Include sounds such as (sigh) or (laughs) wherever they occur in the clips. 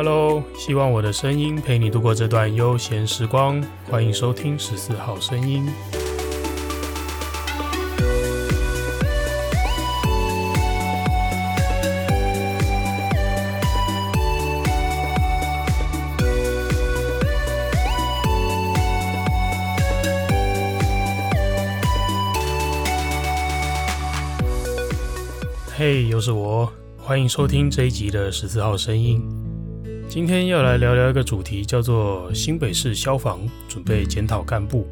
Hello，希望我的声音陪你度过这段悠闲时光。欢迎收听十四号声音。嘿，又是我。欢迎收听这一集的十四号声音。今天要来聊聊一个主题，叫做新北市消防准备检讨干部。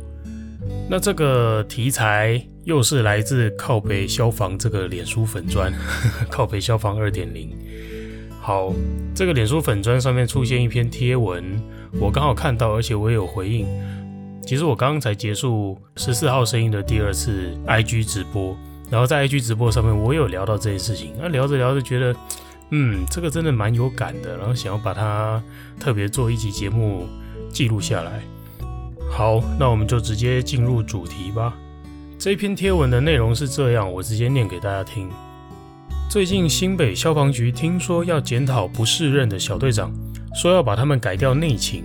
那这个题材又是来自靠北消防这个脸书粉砖，(laughs) 靠北消防二点零。好，这个脸书粉砖上面出现一篇贴文，我刚好看到，而且我也有回应。其实我刚刚才结束十四号声音的第二次 IG 直播。然后在 IG 直播上面，我有聊到这件事情。那聊着聊着，觉得，嗯，这个真的蛮有感的。然后想要把它特别做一集节目记录下来。好，那我们就直接进入主题吧。这篇贴文的内容是这样，我直接念给大家听。最近新北消防局听说要检讨不适任的小队长，说要把他们改掉内勤。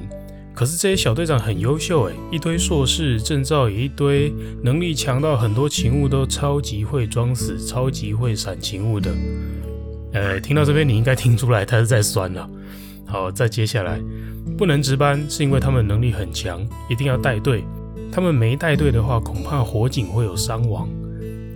可是这些小队长很优秀诶，一堆硕士证照一堆，能力强到很多勤务都超级会装死，超级会闪勤务的。呃，听到这边你应该听出来他是在酸了。好，再接下来，不能值班是因为他们能力很强，一定要带队。他们没带队的话，恐怕火警会有伤亡。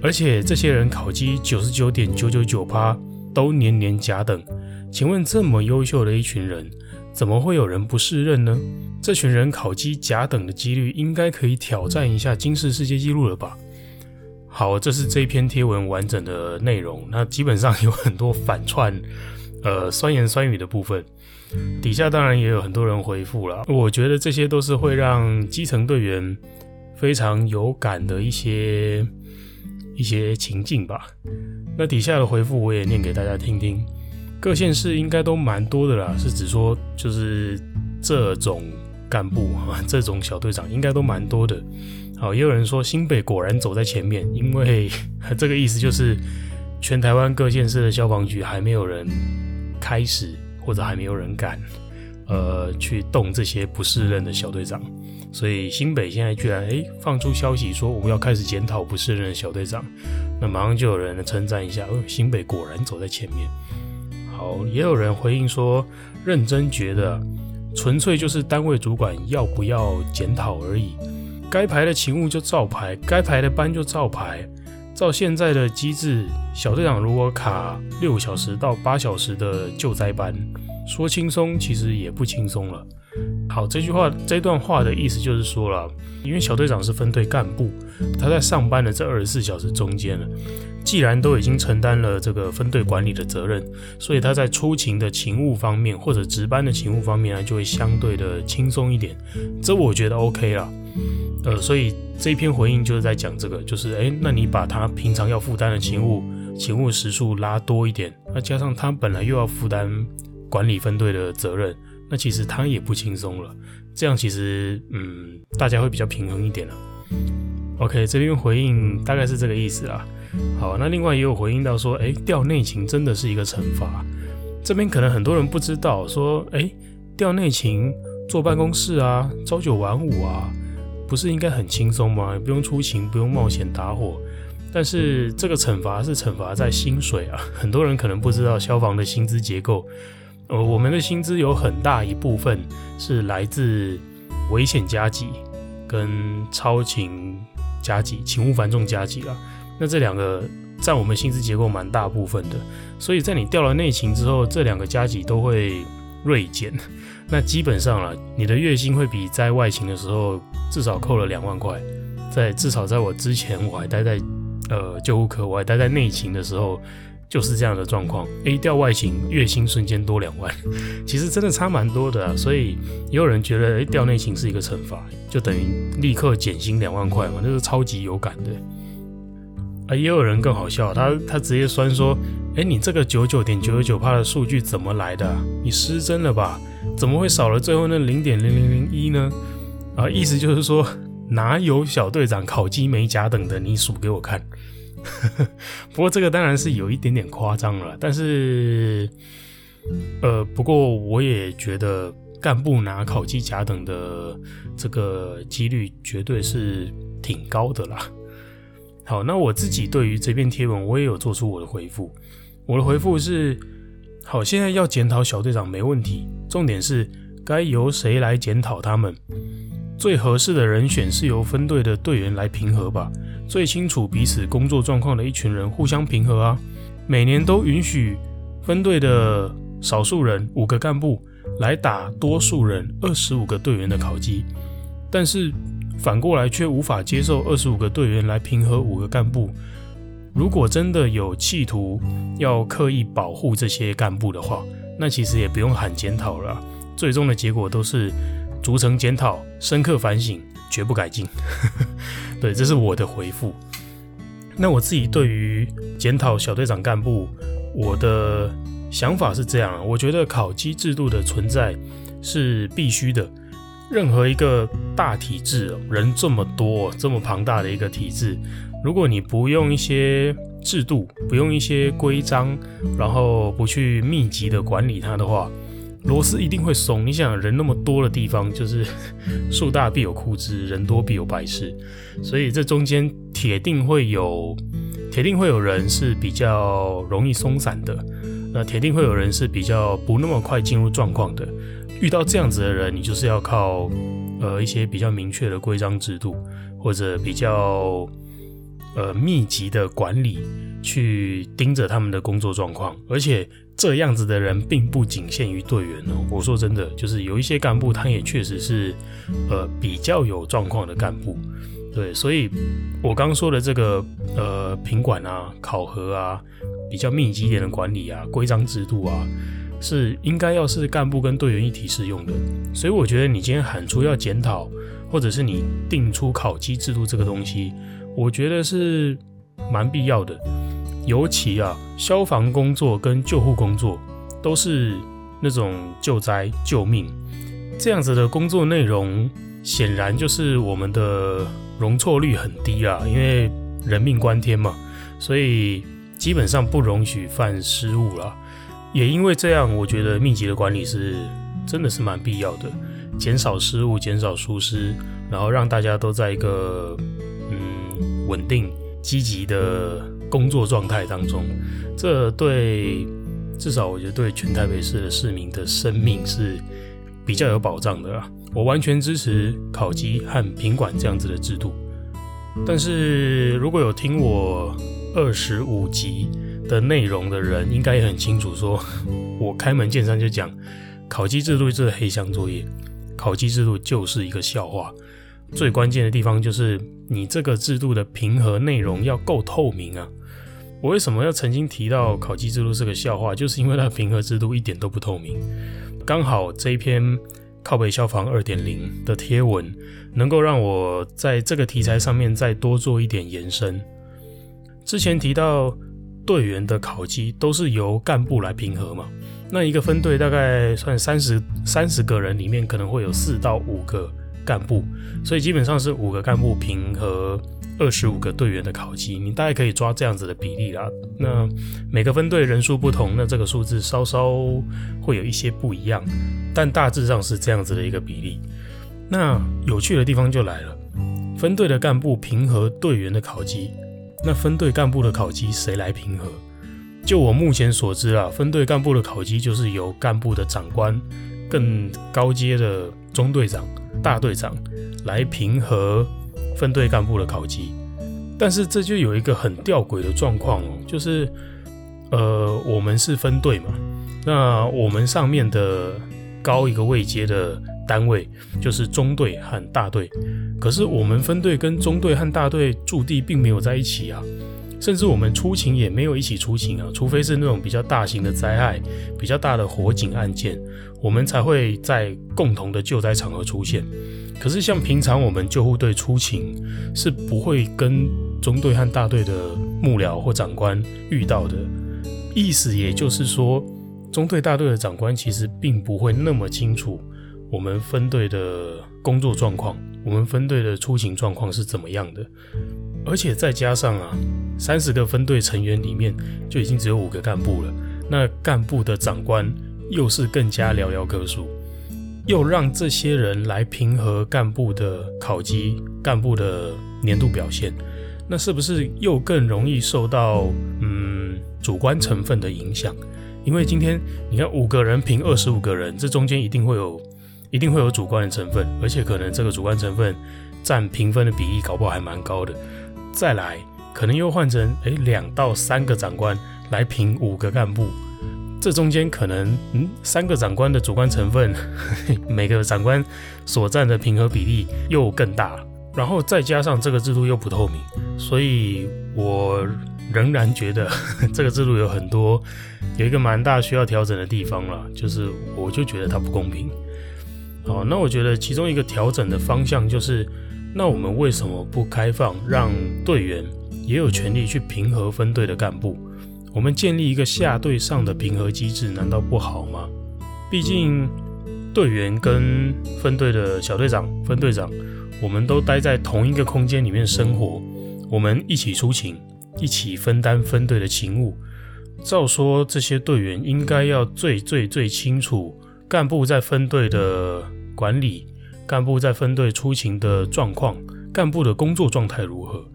而且这些人考绩九十九点九九九八，都年年甲等。请问这么优秀的一群人，怎么会有人不适任呢？这群人考绩甲等的几率应该可以挑战一下金氏世界纪录了吧？好，这是这一篇贴文完整的内容。那基本上有很多反串，呃，酸言酸语的部分。底下当然也有很多人回复了。我觉得这些都是会让基层队员非常有感的一些一些情境吧。那底下的回复我也念给大家听听。各县市应该都蛮多的啦，是指说就是这种干部啊，(laughs) 这种小队长应该都蛮多的。好，也有人说新北果然走在前面，因为 (laughs) 这个意思就是全台湾各县市的消防局还没有人开始，或者还没有人敢呃去动这些不适任的小队长，所以新北现在居然诶放出消息说我们要开始检讨不适任的小队长，那马上就有人称赞一下，哦，新北果然走在前面。好，也有人回应说，认真觉得纯粹就是单位主管要不要检讨而已，该排的勤务就照排，该排的班就照排。照现在的机制，小队长如果卡六小时到八小时的救灾班，说轻松其实也不轻松了。好，这句话这段话的意思就是说了，因为小队长是分队干部，他在上班的这二十四小时中间了，既然都已经承担了这个分队管理的责任，所以他在出勤的勤务方面或者值班的勤务方面呢，就会相对的轻松一点。这我觉得 OK 了。呃，所以这一篇回应就是在讲这个，就是诶，那你把他平常要负担的勤务勤务时数拉多一点，那加上他本来又要负担管理分队的责任。那其实他也不轻松了，这样其实嗯，大家会比较平衡一点了。OK，这边回应大概是这个意思啦。好，那另外也有回应到说，诶，调内勤真的是一个惩罚。这边可能很多人不知道，说，诶，调内勤坐办公室啊，朝九晚五啊，不是应该很轻松吗？不用出勤，不用冒险打火。但是这个惩罚是惩罚在薪水啊，很多人可能不知道消防的薪资结构。呃，我们的薪资有很大一部分是来自危险加急跟超勤加急、勤务繁重加急啊。那这两个占我们薪资结构蛮大部分的，所以在你调了内勤之后，这两个加急都会锐减。(laughs) 那基本上啦，你的月薪会比在外勤的时候至少扣了两万块。在至少在我之前，我还待在呃救护科，我还待在内勤的时候。就是这样的状况，A 调外勤月薪瞬间多两万，(laughs) 其实真的差蛮多的啊。所以也有人觉得，诶，调内勤是一个惩罚，就等于立刻减薪两万块嘛，那是超级有感的。啊，也有人更好笑，他他直接酸说，诶，你这个九九点九九九帕的数据怎么来的？你失真了吧？怎么会少了最后那零点零零零一呢？啊，意思就是说，哪有小队长烤鸡没甲等的？你数给我看。(laughs) 不过这个当然是有一点点夸张了，但是呃，不过我也觉得干部拿烤鸡甲等的这个几率绝对是挺高的啦。好，那我自己对于这篇贴文，我也有做出我的回复。我的回复是：好，现在要检讨小队长没问题，重点是该由谁来检讨他们？最合适的人选是由分队的队员来平和吧。最清楚彼此工作状况的一群人互相平和啊。每年都允许分队的少数人五个干部来打多数人二十五个队员的考绩，但是。反过来却无法接受二十五个队员来评核五个干部。如果真的有企图要刻意保护这些干部的话，那其实也不用喊检讨了。最终的结果都是逐层检讨、深刻反省，绝不改进。(laughs) 对，这是我的回复。那我自己对于检讨小队长干部，我的想法是这样：我觉得考绩制度的存在是必须的。任何一个大体制，人这么多，这么庞大的一个体制，如果你不用一些制度，不用一些规章，然后不去密集的管理它的话，螺丝一定会松。你想，人那么多的地方，就是 (laughs) 树大必有枯枝，人多必有败事，所以这中间铁定会有，铁定会有人是比较容易松散的，那铁定会有人是比较不那么快进入状况的。遇到这样子的人，你就是要靠呃一些比较明确的规章制度，或者比较呃密集的管理，去盯着他们的工作状况。而且这样子的人并不仅限于队员哦。我说真的，就是有一些干部，他也确实是呃比较有状况的干部。对，所以我刚说的这个呃品管啊、考核啊，比较密集一点的管理啊、规章制度啊。是应该要是干部跟队员一体适用的，所以我觉得你今天喊出要检讨，或者是你定出考绩制度这个东西，我觉得是蛮必要的。尤其啊，消防工作跟救护工作都是那种救灾救命这样子的工作内容，显然就是我们的容错率很低啊，因为人命关天嘛，所以基本上不容许犯失误了。也因为这样，我觉得密集的管理是真的是蛮必要的，减少失误，减少疏失，然后让大家都在一个嗯稳定、积极的工作状态当中。这对至少我觉得对全台北市的市民的生命是比较有保障的啦。我完全支持考绩和品管这样子的制度。但是如果有听我二十五集的内容的人应该也很清楚，说 (laughs) 我开门见山就讲，考绩制度就是黑箱作业，考绩制度就是一个笑话。最关键的地方就是你这个制度的评核内容要够透明啊！我为什么要曾经提到考绩制度是个笑话？就是因为它评核制度一点都不透明。刚好这一篇靠北消防二点零的贴文，能够让我在这个题材上面再多做一点延伸。之前提到。队员的考绩都是由干部来评核嘛？那一个分队大概算三十三十个人里面，可能会有四到五个干部，所以基本上是五个干部评核二十五个队员的考绩。你大概可以抓这样子的比例啦。那每个分队人数不同，那这个数字稍稍会有一些不一样，但大致上是这样子的一个比例。那有趣的地方就来了，分队的干部评核队员的考绩。那分队干部的考级谁来评核？就我目前所知啊，分队干部的考级就是由干部的长官、更高阶的中队长、大队长来评核分队干部的考级。但是这就有一个很吊诡的状况哦，就是呃，我们是分队嘛，那我们上面的高一个位阶的。单位就是中队和大队，可是我们分队跟中队和大队驻地并没有在一起啊，甚至我们出勤也没有一起出勤啊，除非是那种比较大型的灾害、比较大的火警案件，我们才会在共同的救灾场合出现。可是像平常我们救护队出勤是不会跟中队和大队的幕僚或长官遇到的，意思也就是说，中队大队的长官其实并不会那么清楚。我们分队的工作状况，我们分队的出勤状况是怎么样的？而且再加上啊，三十个分队成员里面就已经只有五个干部了。那干部的长官又是更加寥寥可数，又让这些人来评核干部的考级、干部的年度表现，那是不是又更容易受到嗯主观成分的影响？因为今天你看五个人评二十五个人，这中间一定会有一定会有主观的成分，而且可能这个主观成分占评分的比例搞不好还蛮高的。再来，可能又换成哎两到三个长官来评五个干部。这中间可能，嗯，三个长官的主观成分，每个长官所占的评核比例又更大，然后再加上这个制度又不透明，所以我仍然觉得这个制度有很多有一个蛮大需要调整的地方了，就是我就觉得它不公平。好，那我觉得其中一个调整的方向就是，那我们为什么不开放让队员也有权利去平和分队的干部？我们建立一个下对上的平和机制，难道不好吗？毕竟队员跟分队的小队长、分队长，我们都待在同一个空间里面生活，我们一起出勤，一起分担分队的勤务。照说，这些队员应该要最最最清楚干部在分队的管理、干部在分队出勤的状况、干部的工作状态如何，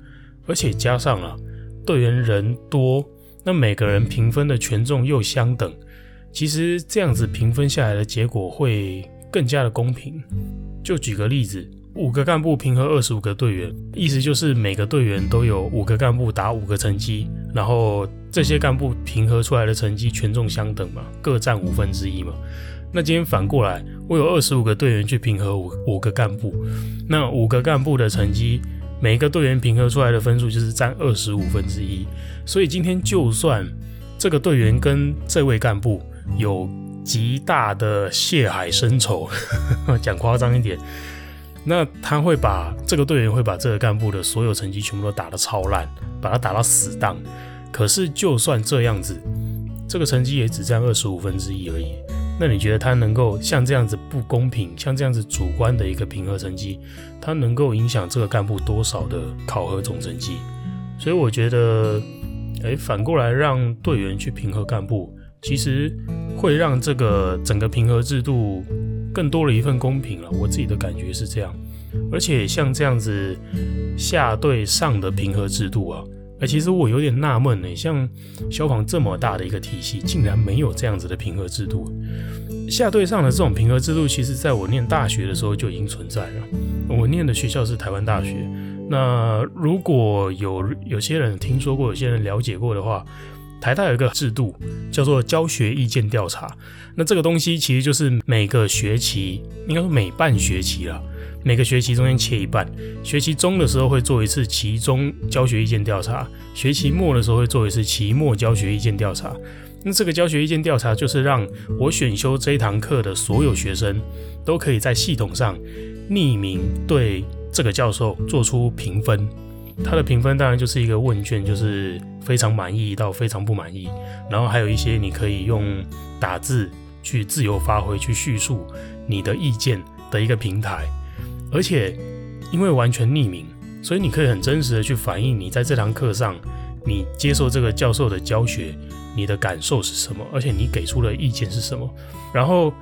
而且加上了队员人多。那每个人评分的权重又相等，其实这样子评分下来的结果会更加的公平。就举个例子，五个干部评核二十五个队员，意思就是每个队员都有五个干部打五个成绩，然后这些干部平和出来的成绩权重相等嘛，各占五分之一嘛。那今天反过来，我有二十五个队员去评核五五个干部，那五个干部的成绩。每一个队员评核出来的分数就是占二十五分之一，所以今天就算这个队员跟这位干部有极大的血海深仇，(laughs) 讲夸张一点，那他会把这个队员会把这个干部的所有成绩全部都打得超烂，把他打到死当。可是就算这样子，这个成绩也只占二十五分之一而已。那你觉得他能够像这样子不公平，像这样子主观的一个评核成绩，他能够影响这个干部多少的考核总成绩？所以我觉得，诶，反过来让队员去评核干部，其实会让这个整个评核制度更多了一份公平了。我自己的感觉是这样，而且像这样子下对上的评核制度啊。哎，其实我有点纳闷呢，像消防这么大的一个体系，竟然没有这样子的评核制度。下对上的这种评核制度，其实在我念大学的时候就已经存在了。我念的学校是台湾大学。那如果有有些人听说过，有些人了解过的话，台大有一个制度叫做教学意见调查。那这个东西其实就是每个学期，应该说每半学期了。每个学期中间切一半，学期中的时候会做一次期中教学意见调查，学期末的时候会做一次期末教学意见调查。那这个教学意见调查就是让我选修这一堂课的所有学生都可以在系统上匿名对这个教授做出评分。他的评分当然就是一个问卷，就是非常满意到非常不满意，然后还有一些你可以用打字去自由发挥去叙述你的意见的一个平台。而且，因为完全匿名，所以你可以很真实的去反映你在这堂课上，你接受这个教授的教学，你的感受是什么，而且你给出的意见是什么。然后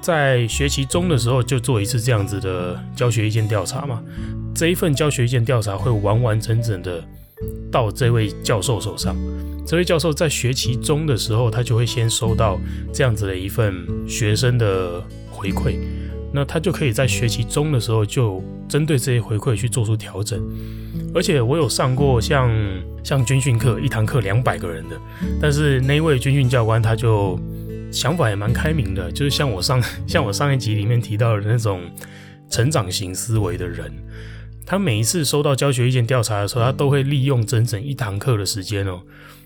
在学期中的时候就做一次这样子的教学意见调查嘛。这一份教学意见调查会完完整整的到这位教授手上。这位教授在学期中的时候，他就会先收到这样子的一份学生的回馈。那他就可以在学期中的时候就针对这些回馈去做出调整，而且我有上过像像军训课，一堂课两百个人的，但是那位军训教官他就想法也蛮开明的，就是像我上 (laughs) 像我上一集里面提到的那种成长型思维的人，他每一次收到教学意见调查的时候，他都会利用整整一堂课的时间哦，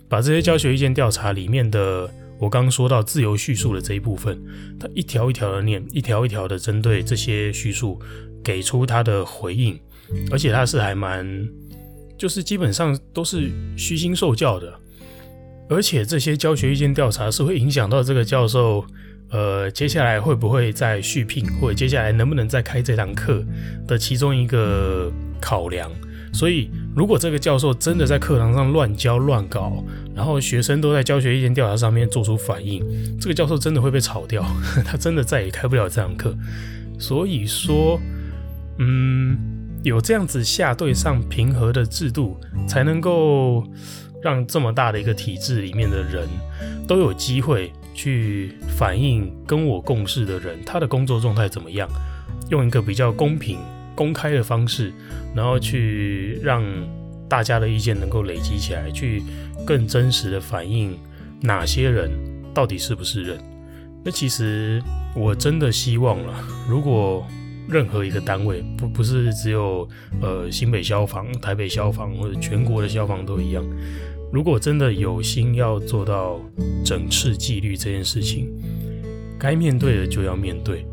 把这些教学意见调查里面的。我刚刚说到自由叙述的这一部分，他一条一条的念，一条一条的针对这些叙述给出他的回应，而且他是还蛮，就是基本上都是虚心受教的，而且这些教学意见调查是会影响到这个教授，呃，接下来会不会再续聘，或者接下来能不能再开这堂课的其中一个考量，所以，如果这个教授真的在课堂上乱教乱搞，然后学生都在教学意见调查上面做出反应，这个教授真的会被炒掉，(laughs) 他真的再也开不了这堂课。所以说，嗯，有这样子下对上平和的制度，才能够让这么大的一个体制里面的人都有机会去反映跟我共事的人他的工作状态怎么样，用一个比较公平。公开的方式，然后去让大家的意见能够累积起来，去更真实的反映哪些人到底是不是人。那其实我真的希望了，如果任何一个单位，不不是只有呃新北消防、台北消防或者全国的消防都一样，如果真的有心要做到整治纪律这件事情，该面对的就要面对，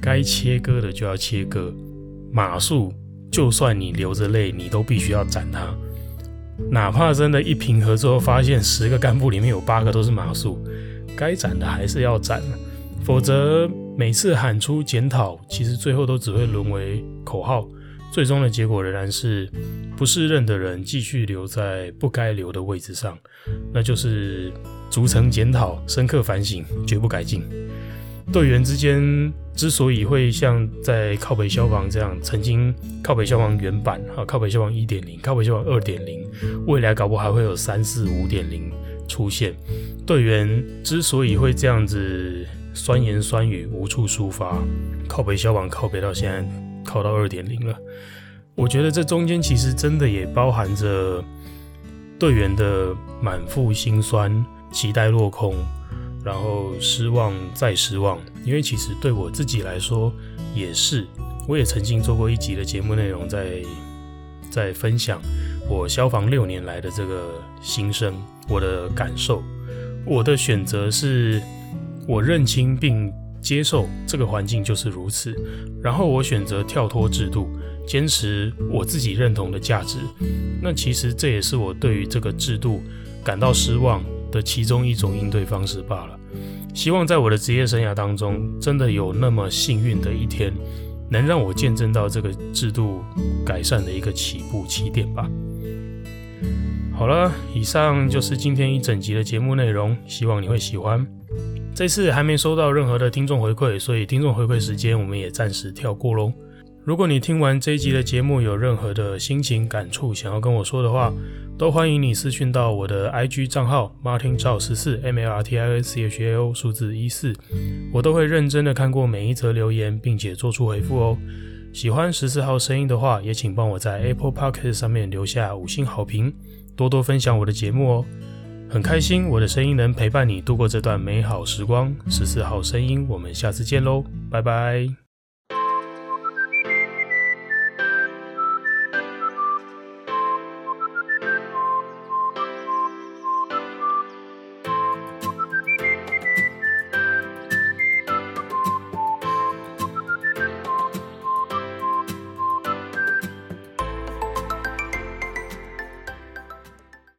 该切割的就要切割。马术，就算你流着泪，你都必须要斩他。哪怕真的，一评核之后发现十个干部里面有八个都是马术，该斩的还是要斩。否则，每次喊出检讨，其实最后都只会沦为口号，最终的结果仍然是不适任的人继续留在不该留的位置上，那就是逐层检讨、深刻反省，绝不改进。队员之间之所以会像在靠北消防这样，曾经靠北消防原版啊，靠北消防一点零、靠北消防二点零，未来搞不好还会有三四五点零出现。队员之所以会这样子酸言酸语无处抒发，靠北消防靠北到现在靠到二点零了，我觉得这中间其实真的也包含着队员的满腹心酸，期待落空。然后失望再失望，因为其实对我自己来说也是，我也曾经做过一集的节目内容在，在分享我消防六年来的这个心声，我的感受。我的选择是，我认清并接受这个环境就是如此，然后我选择跳脱制度，坚持我自己认同的价值。那其实这也是我对于这个制度感到失望的其中一种应对方式罢了。希望在我的职业生涯当中，真的有那么幸运的一天，能让我见证到这个制度改善的一个起步起点吧。好了，以上就是今天一整集的节目内容，希望你会喜欢。这次还没收到任何的听众回馈，所以听众回馈时间我们也暂时跳过喽。如果你听完这一集的节目有任何的心情感触想要跟我说的话，都欢迎你私讯到我的 IG 账号 Martin Chao 十四 M L R T I N C H A O 数字一四，我都会认真的看过每一则留言，并且做出回复哦。喜欢十四号声音的话，也请帮我在 Apple Podcast 上面留下五星好评，多多分享我的节目哦。很开心我的声音能陪伴你度过这段美好时光。十四号声音，我们下次见喽，拜拜。